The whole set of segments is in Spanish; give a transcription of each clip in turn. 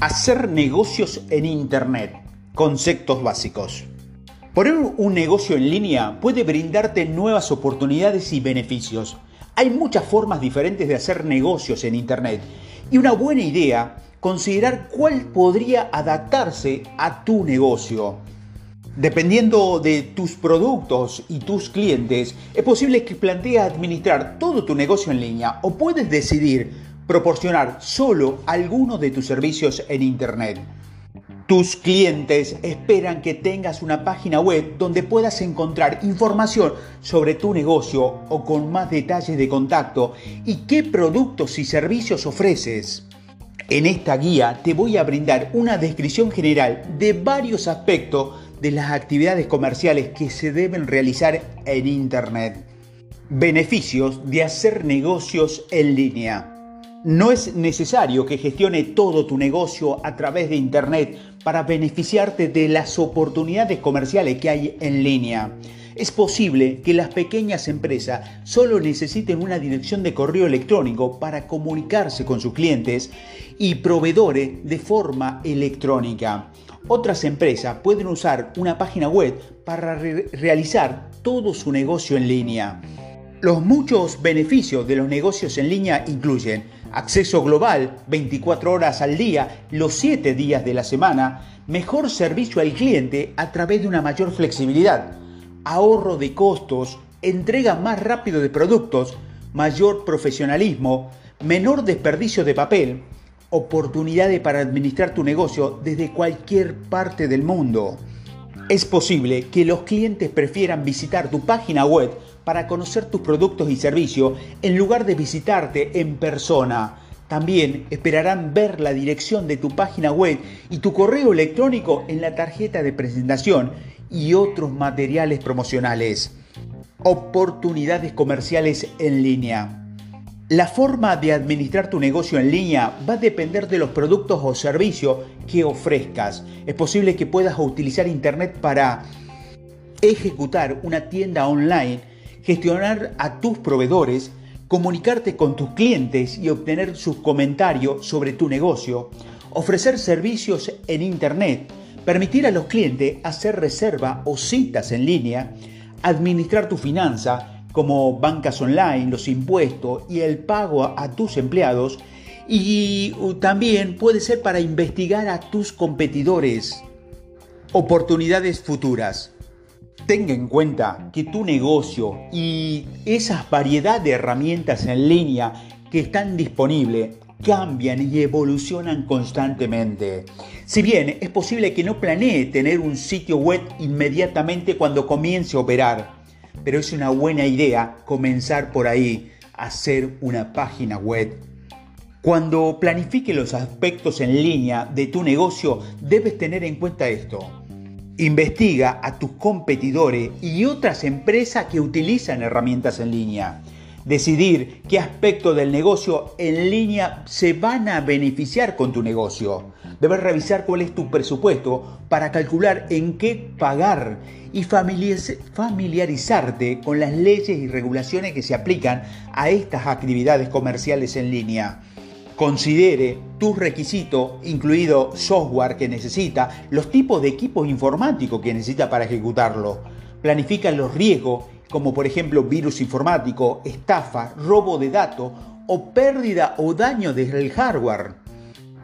Hacer negocios en Internet. Conceptos básicos. Poner un negocio en línea puede brindarte nuevas oportunidades y beneficios. Hay muchas formas diferentes de hacer negocios en Internet y una buena idea considerar cuál podría adaptarse a tu negocio. Dependiendo de tus productos y tus clientes, es posible que plantees administrar todo tu negocio en línea o puedes decidir proporcionar solo algunos de tus servicios en Internet. Tus clientes esperan que tengas una página web donde puedas encontrar información sobre tu negocio o con más detalles de contacto y qué productos y servicios ofreces. En esta guía te voy a brindar una descripción general de varios aspectos de las actividades comerciales que se deben realizar en Internet. Beneficios de hacer negocios en línea. No es necesario que gestione todo tu negocio a través de Internet para beneficiarte de las oportunidades comerciales que hay en línea. Es posible que las pequeñas empresas solo necesiten una dirección de correo electrónico para comunicarse con sus clientes y proveedores de forma electrónica. Otras empresas pueden usar una página web para realizar todo su negocio en línea. Los muchos beneficios de los negocios en línea incluyen acceso global 24 horas al día, los 7 días de la semana, mejor servicio al cliente a través de una mayor flexibilidad, ahorro de costos, entrega más rápido de productos, mayor profesionalismo, menor desperdicio de papel, oportunidades para administrar tu negocio desde cualquier parte del mundo. Es posible que los clientes prefieran visitar tu página web para conocer tus productos y servicios en lugar de visitarte en persona. También esperarán ver la dirección de tu página web y tu correo electrónico en la tarjeta de presentación y otros materiales promocionales. Oportunidades comerciales en línea. La forma de administrar tu negocio en línea va a depender de los productos o servicios que ofrezcas. Es posible que puedas utilizar Internet para ejecutar una tienda online, gestionar a tus proveedores, comunicarte con tus clientes y obtener sus comentarios sobre tu negocio, ofrecer servicios en Internet, permitir a los clientes hacer reserva o citas en línea, administrar tu finanza, como bancas online, los impuestos y el pago a, tus empleados. Y también puede ser para investigar a tus competidores. Oportunidades futuras. Tenga en cuenta que tu negocio y esas variedad de herramientas en línea que están disponibles cambian y evolucionan constantemente. Si bien es posible que no planee tener un sitio web inmediatamente cuando comience a operar, pero es una buena idea comenzar por ahí, hacer una página web. Cuando planifique los aspectos en línea de tu negocio, debes tener en cuenta esto. Investiga a tus competidores y otras empresas que utilizan herramientas en línea decidir qué aspecto del negocio en línea se van a beneficiar con tu negocio. Debes revisar cuál es tu presupuesto para calcular en qué pagar y familiarizarte con las leyes y regulaciones que se aplican a estas actividades comerciales en línea. Considere tus requisitos, incluido software que necesita, los tipos de equipos informáticos que necesita para ejecutarlo. Planifica los riesgos como por ejemplo virus informático, estafa, robo de datos o pérdida o daño del hardware.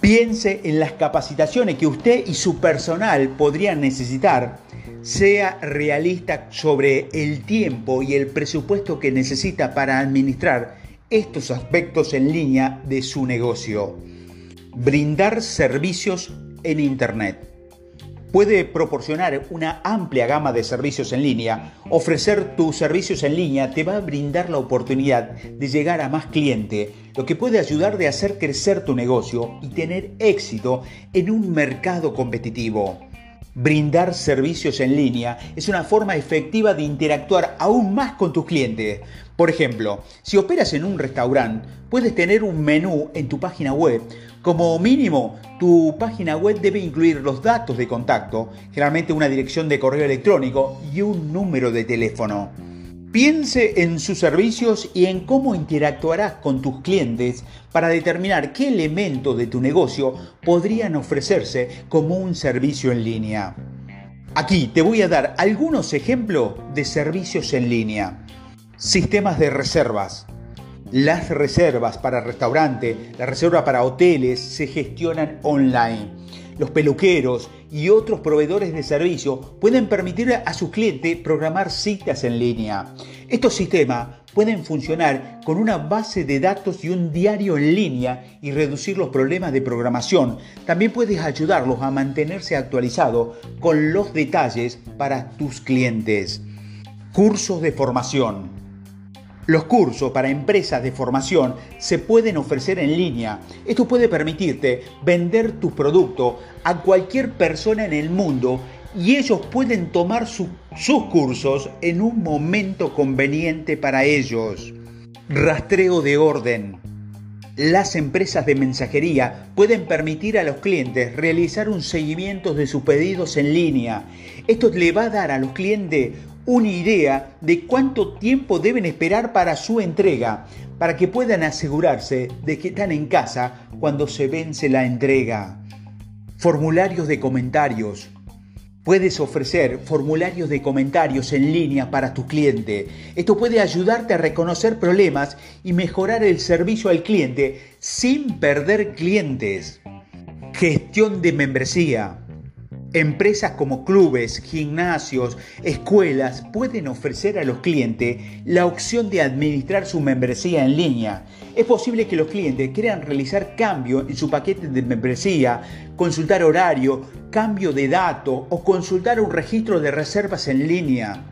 Piense en las capacitaciones que usted y su personal podrían necesitar. Sea realista sobre el tiempo y el presupuesto que necesita para administrar estos aspectos en línea de su negocio. Brindar servicios en Internet puede proporcionar una amplia gama de servicios en línea. Ofrecer tus servicios en línea te va a brindar la oportunidad de llegar a más clientes, lo que puede ayudar de hacer crecer tu negocio y tener éxito en un mercado competitivo. Brindar servicios en línea es una forma efectiva de interactuar aún más con tus clientes. Por ejemplo, si operas en un restaurante, puedes tener un menú en tu página web. Como mínimo, tu página web debe incluir los datos de contacto, generalmente una dirección de correo electrónico y un número de teléfono. Piense en sus servicios y en cómo interactuarás con tus clientes para determinar qué elementos de tu negocio podrían ofrecerse como un servicio en línea. Aquí te voy a dar algunos ejemplos de servicios en línea. Sistemas de reservas. Las reservas para restaurantes, las reservas para hoteles se gestionan online los peluqueros y otros proveedores de servicio pueden permitir a sus clientes programar citas en línea. Estos sistemas pueden funcionar con una base de datos y un diario en línea y reducir los problemas de programación. También puedes ayudarlos a mantenerse actualizados con los detalles para tus clientes. Cursos de formación. Los cursos para empresas de formación se pueden ofrecer en línea. Esto puede permitirte vender tu producto a cualquier persona en el mundo y ellos pueden tomar sus cursos en un momento conveniente para ellos. Rastreo de orden. Las empresas de mensajería pueden permitir a los clientes realizar un seguimiento de sus pedidos en línea. Esto le va a dar a los clientes una idea de cuánto tiempo deben esperar para su entrega, para que puedan asegurarse de que están en casa cuando se vence la entrega. Formularios de comentarios. Puedes ofrecer formularios de comentarios en línea para tu cliente. Esto puede ayudarte a reconocer problemas y mejorar el servicio al cliente sin perder clientes. Gestión de membresía. Empresas como clubes, gimnasios, escuelas pueden ofrecer a los clientes la opción de administrar su membresía en línea. Es posible que los clientes quieran realizar cambios en su paquete de membresía, consultar horario, cambio de datos o consultar un registro de reservas en línea.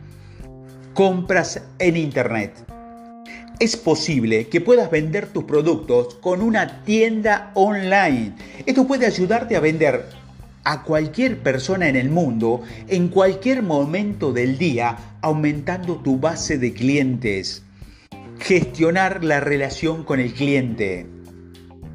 Compras en Internet. Es posible que puedas vender tus productos con una tienda online. Esto puede ayudarte a vender a cualquier persona en el mundo en cualquier momento del día, aumentando tu base de clientes. Gestionar la relación con el cliente.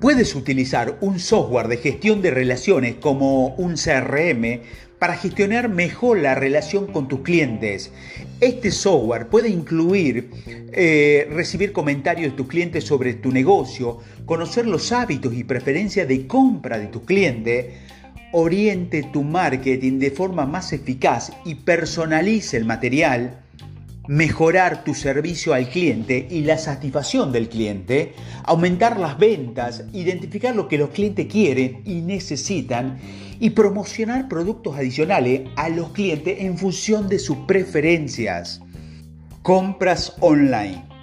Puedes utilizar un software de gestión de relaciones como un CRM para gestionar mejor la relación con tus clientes. Este software puede incluir eh, recibir comentarios de tus clientes sobre tu negocio, conocer los hábitos y preferencias de compra de tus clientes, oriente tu marketing de forma más eficaz y personalice el material, mejorar tu servicio al cliente y la satisfacción del cliente, aumentar las ventas, identificar lo que los clientes quieren y necesitan y promocionar productos adicionales a los clientes en función de sus preferencias. Compras online.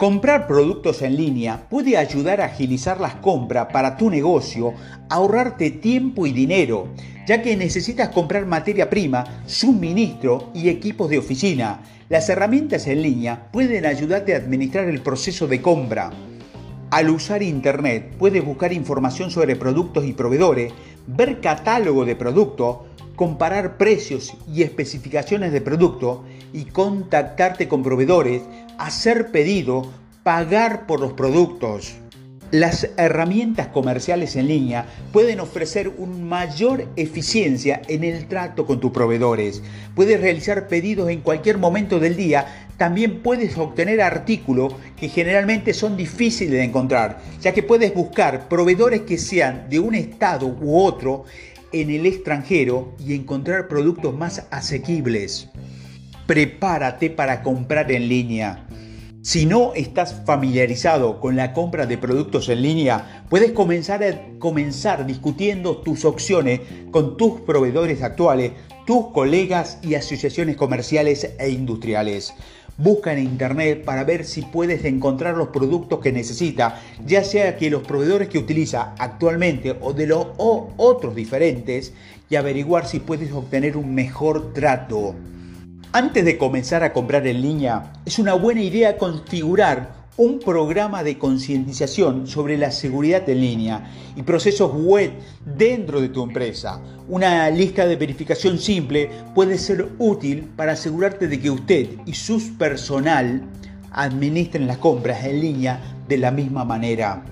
Comprar productos en línea puede ayudar a agilizar las compras para tu negocio, ahorrarte tiempo y dinero, ya que necesitas comprar materia prima, suministro y equipos de oficina. Las herramientas en línea pueden ayudarte a administrar el proceso de compra. Al usar Internet puedes buscar información sobre productos y proveedores, ver catálogo de productos, comparar precios y especificaciones de producto y contactarte con proveedores, hacer pedido, pagar por los productos. Las herramientas comerciales en línea pueden ofrecer una mayor eficiencia en el trato con tus proveedores. Puedes realizar pedidos en cualquier momento del día. También puedes obtener artículos que generalmente son difíciles de encontrar, ya que puedes buscar proveedores que sean de un estado u otro en el extranjero y encontrar productos más asequibles. Prepárate para comprar en línea. Si no estás familiarizado con la compra de productos en línea, puedes comenzar, a, comenzar discutiendo tus opciones con tus proveedores actuales, tus colegas y asociaciones comerciales e industriales. Busca en internet para ver si puedes encontrar los productos que necesita, ya sea que los proveedores que utiliza actualmente o de los otros diferentes, y averiguar si puedes obtener un mejor trato. Antes de comenzar a comprar en línea, es una buena idea configurar un programa de concientización sobre la seguridad en línea y procesos web dentro de tu empresa. Una lista de verificación simple puede ser útil para asegurarte de que usted y su personal administren las compras en línea de la misma manera.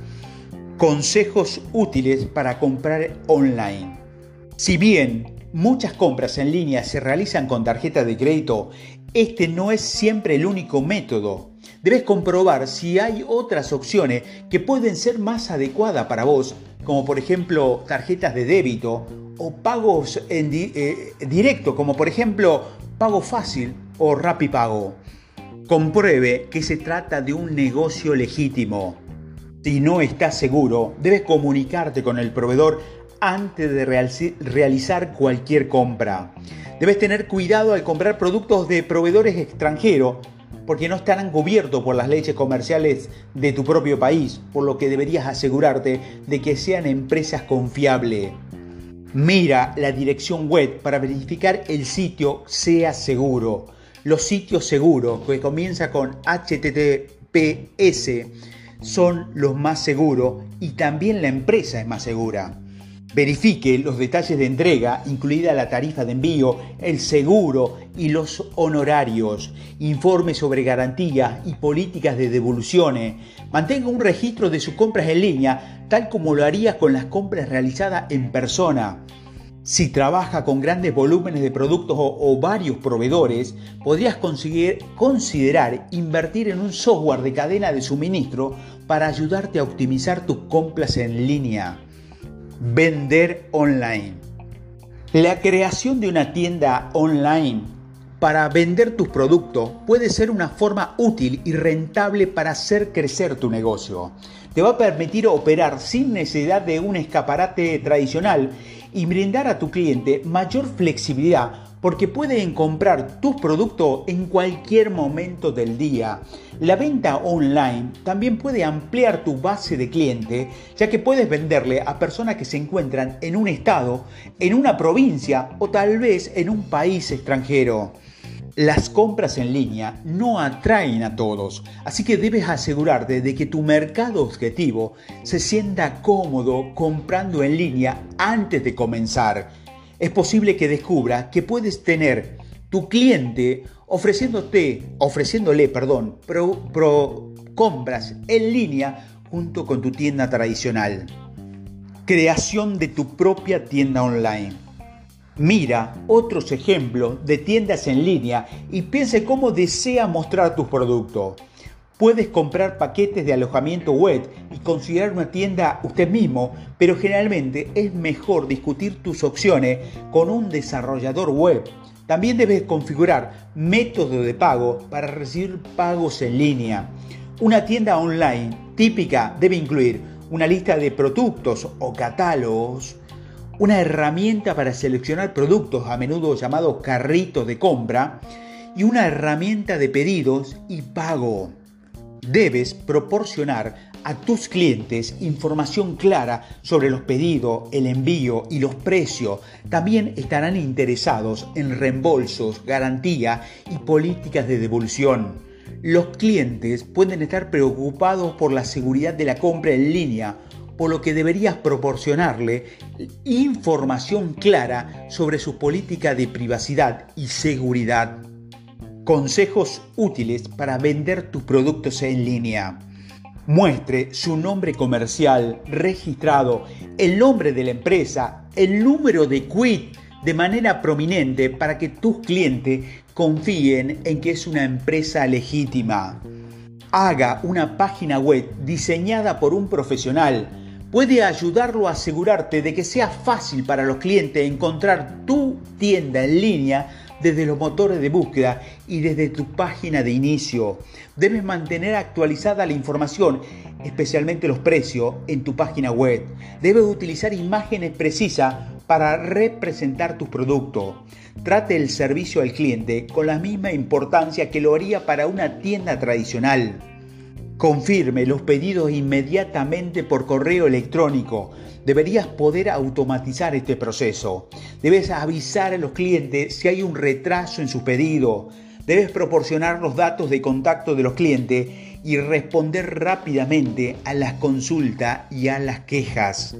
Consejos útiles para comprar online. Si bien Muchas compras en línea se realizan con tarjeta de crédito. Este no es siempre el único método. Debes comprobar si hay otras opciones que pueden ser más adecuadas para vos, como por ejemplo tarjetas de débito o pagos en eh, directo, como por ejemplo pago fácil o rapipago. Compruebe que se trata de un negocio legítimo. Si no estás seguro, debes comunicarte con el proveedor antes de realizar cualquier compra. Debes tener cuidado al comprar productos de proveedores extranjeros porque no estarán cubiertos por las leyes comerciales de tu propio país, por lo que deberías asegurarte de que sean empresas confiables. Mira la dirección web para verificar el sitio sea seguro. Los sitios seguros que comienza con HTTPS son los más seguros y también la empresa es más segura. Verifique los detalles de entrega, incluida la tarifa de envío, el seguro y los honorarios. Informe sobre garantías y políticas de devoluciones. Mantenga un registro de sus compras en línea, tal como lo haría con las compras realizadas en persona. Si trabaja con grandes volúmenes de productos o, varios proveedores, podrías conseguir, considerar invertir en un software de cadena de suministro para ayudarte a optimizar tus compras en línea. Vender online. La creación de una tienda online para vender tus productos puede ser una forma útil y rentable para hacer crecer tu negocio. Te va a permitir operar sin necesidad de un escaparate tradicional y brindar a tu cliente mayor flexibilidad porque pueden comprar tus productos en cualquier momento del día. La venta online también puede ampliar tu base de clientes, ya que puedes venderle a personas que se encuentran en un estado, en una provincia o tal vez en un país extranjero. Las compras en línea no atraen a todos, así que debes asegurarte de que tu mercado objetivo se sienta cómodo comprando en línea antes de comenzar es posible que descubra que puedes tener tu cliente ofreciéndote, ofreciéndole, perdón, compras en línea junto con tu tienda tradicional. Creación de tu propia tienda online. Mira otros ejemplos de tiendas en línea y piense cómo desea mostrar tus productos. Puedes comprar paquetes de alojamiento web y considerar una tienda usted mismo, pero generalmente es mejor discutir tus opciones con un desarrollador web. También debes configurar métodos de pago para recibir pagos en línea. Una tienda online típica debe incluir una lista de productos o catálogos, una herramienta para seleccionar productos, a menudo llamados carritos de compra, y una herramienta de pedidos y pago. Debes proporcionar a tus clientes información clara sobre los pedidos, el envío y los precios. También estarán interesados en reembolsos, garantía y políticas de devolución. Los clientes pueden estar preocupados por la seguridad de la compra en línea, por lo que deberías proporcionarle información clara sobre su política de privacidad y seguridad. Consejos útiles para vender tus productos en línea. Muestre su nombre comercial registrado, el nombre de la empresa, el número de quit de manera prominente para que tus clientes confíen en que es una empresa legítima. Haga una página web diseñada por un profesional. Puede ayudarlo a asegurarte de que sea fácil para los clientes encontrar tu tienda en línea desde los motores de búsqueda y desde tu página de inicio. Debes mantener actualizada la información, especialmente los precios, en tu página web. Debes utilizar imágenes precisas para representar tu producto. Trate el servicio al cliente con la misma importancia que lo haría para una tienda tradicional. Confirme los pedidos inmediatamente por correo electrónico. Deberías poder automatizar este proceso. Debes avisar a los clientes si hay un retraso en su pedido. Debes proporcionar los datos de contacto de los clientes y responder rápidamente a las consultas y a las quejas.